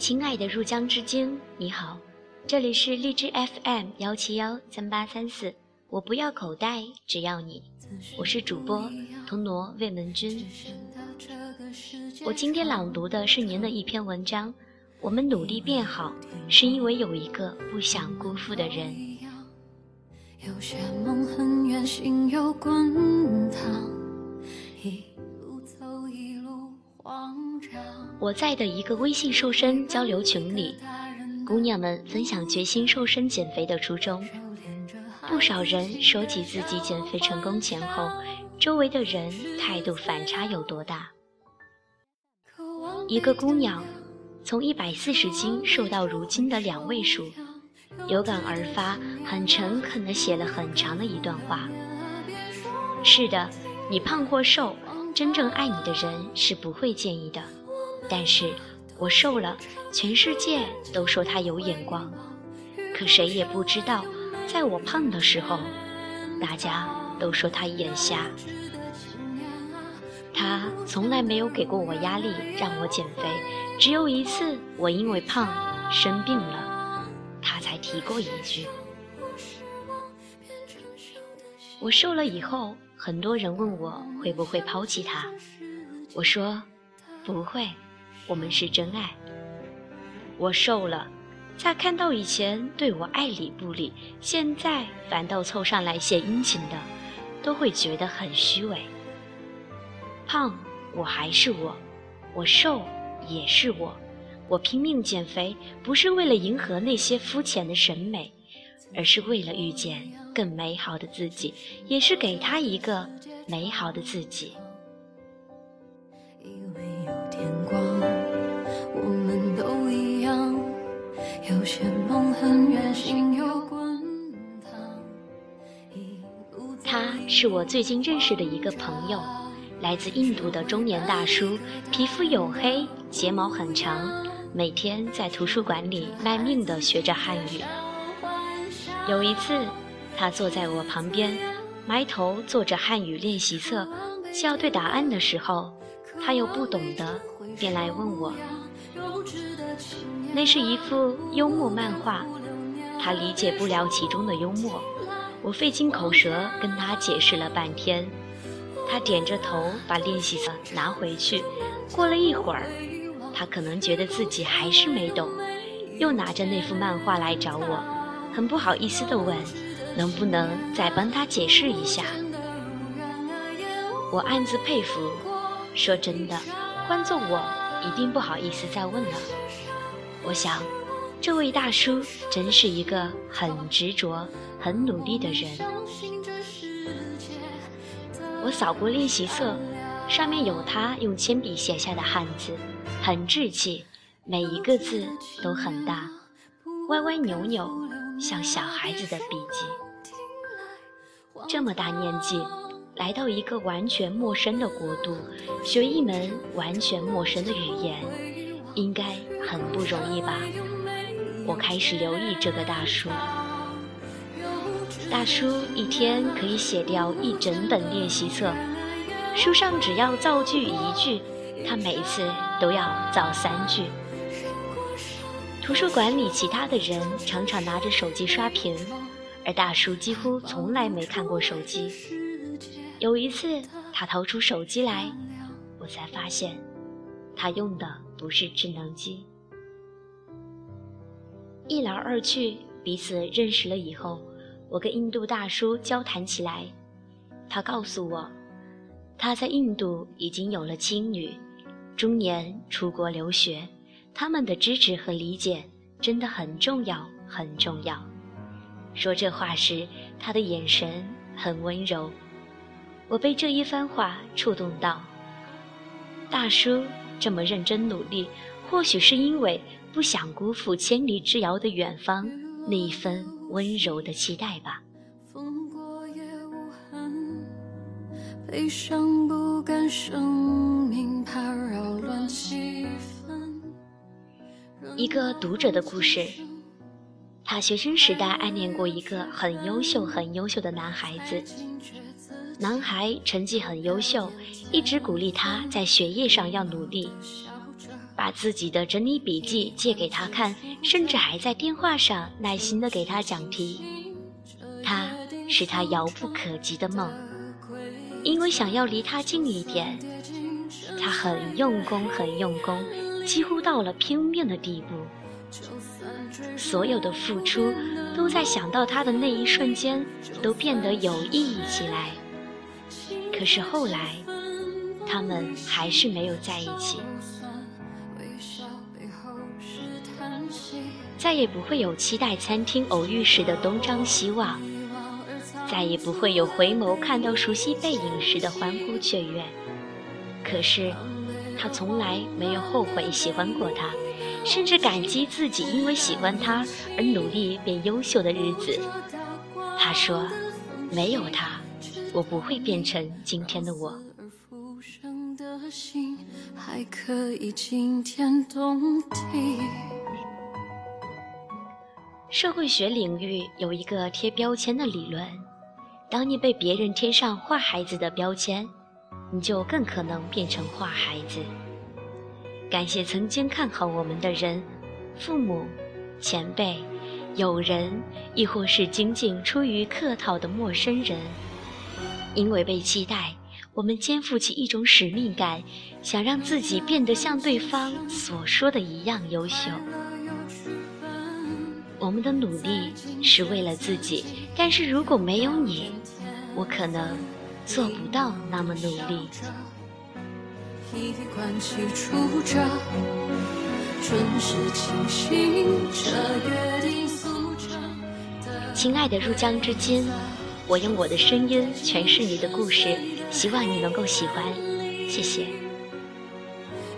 亲爱的入江之鲸，你好，这里是荔枝 FM 幺七幺三八三四，我不要口袋，只要你，我是主播童挪魏门君。我今天朗读的是您的一篇文章，我们努力变好，是因为有一个不想辜负的人。有些梦很远，心又滚烫。我在的一个微信瘦身交流群里，姑娘们分享决心瘦身减肥的初衷。不少人说起自己减肥成功前后，周围的人态度反差有多大。一个姑娘从一百四十斤瘦到如今的两位数，有感而发，很诚恳地写了很长的一段话。是的，你胖或瘦，真正爱你的人是不会介意的。但是我瘦了，全世界都说他有眼光，可谁也不知道，在我胖的时候，大家都说他眼瞎。他从来没有给过我压力让我减肥，只有一次我因为胖生病了，他才提过一句。我瘦了以后，很多人问我会不会抛弃他，我说不会。我们是真爱。我瘦了，在看到以前对我爱理不理，现在反倒凑上来献殷勤的，都会觉得很虚伪。胖，我还是我；我瘦，也是我。我拼命减肥，不是为了迎合那些肤浅的审美，而是为了遇见更美好的自己，也是给他一个美好的自己。有些梦很远，心又滚烫他是我最近认识的一个朋友，来自印度的中年大叔，皮肤黝黑，睫毛很长，每天在图书馆里卖命地学着汉语。有一次，他坐在我旁边，埋头做着汉语练习册，校对答案的时候，他又不懂得，便来问我。那是一幅幽默漫画，他理解不了其中的幽默，我费尽口舌跟他解释了半天，他点着头把练习册拿回去。过了一会儿，他可能觉得自己还是没懂，又拿着那幅漫画来找我，很不好意思地问，能不能再帮他解释一下？我暗自佩服，说真的，换做我，一定不好意思再问了。我想，这位大叔真是一个很执着、很努力的人。我扫过练习册，上面有他用铅笔写下的汉字，很稚气，每一个字都很大，歪歪扭扭，像小孩子的笔记。这么大年纪，来到一个完全陌生的国度，学一门完全陌生的语言。应该很不容易吧？我开始留意这个大叔。大叔一天可以写掉一整本练习册，书上只要造句一句，他每次都要造三句。图书馆里其他的人常常拿着手机刷屏，而大叔几乎从来没看过手机。有一次，他掏出手机来，我才发现，他用的。不是智能机。一来二去，彼此认识了以后，我跟印度大叔交谈起来。他告诉我，他在印度已经有了亲女，中年出国留学，他们的支持和理解真的很重要，很重要。说这话时，他的眼神很温柔，我被这一番话触动到。大叔。这么认真努力，或许是因为不想辜负千里之遥的远方那一份温柔的期待吧。一个读者的故事，他学生时代暗恋过一个很优秀、很优秀的男孩子。男孩成绩很优秀，一直鼓励他在学业上要努力。把自己的整理笔记借给他看，甚至还在电话上耐心地给他讲题。他是他遥不可及的梦，因为想要离他近一点，他很用功，很用功，几乎到了拼命的地步。所有的付出都在想到他的那一瞬间都变得有意义起来。可是后来，他们还是没有在一起。再也不会有期待餐厅偶遇时的东张西望，再也不会有回眸看到熟悉背影时的欢呼雀跃。可是，他从来没有后悔喜欢过他。甚至感激自己因为喜欢他而努力变优秀的日子。他说：“没有他，我不会变成今天的我。”社会学领域有一个贴标签的理论：当你被别人贴上坏孩子的标签，你就更可能变成坏孩子。感谢曾经看好我们的人，父母、前辈、友人，亦或是仅仅出于客套的陌生人。因为被期待，我们肩负起一种使命感，想让自己变得像对方所说的一样优秀。我们的努力是为了自己，但是如果没有你，我可能做不到那么努力。亲爱的入江之金，我用我的声音诠释你的故事，希望你能够喜欢，谢谢。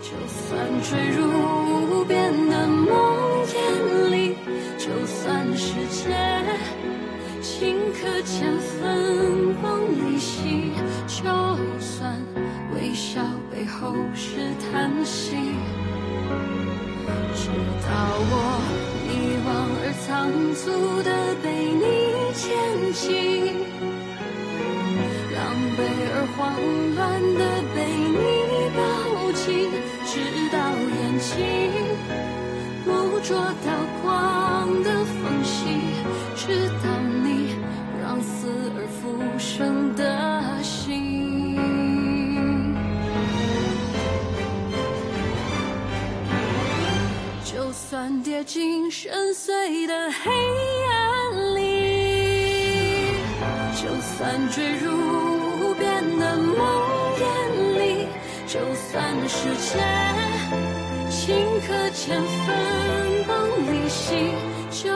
就算坠入无边的梦魇里，就算世界顷刻间分崩离析，就算微笑。背后是叹息，直到我遗忘而仓促的被你牵起，狼狈而慌乱的被你抱紧，直到眼睛捕捉到光的缝隙，直到你让死而复生的心。就算跌进深邃的黑暗，就算坠入无边的梦魇里，就算世界顷刻间分崩离析，就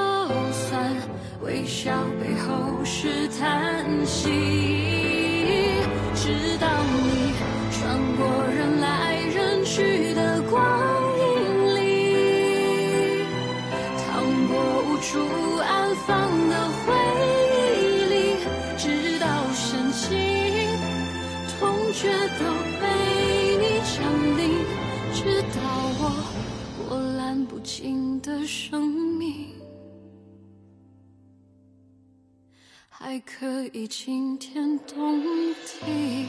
算微笑背后是叹息，看不清的生命还可以惊天动地。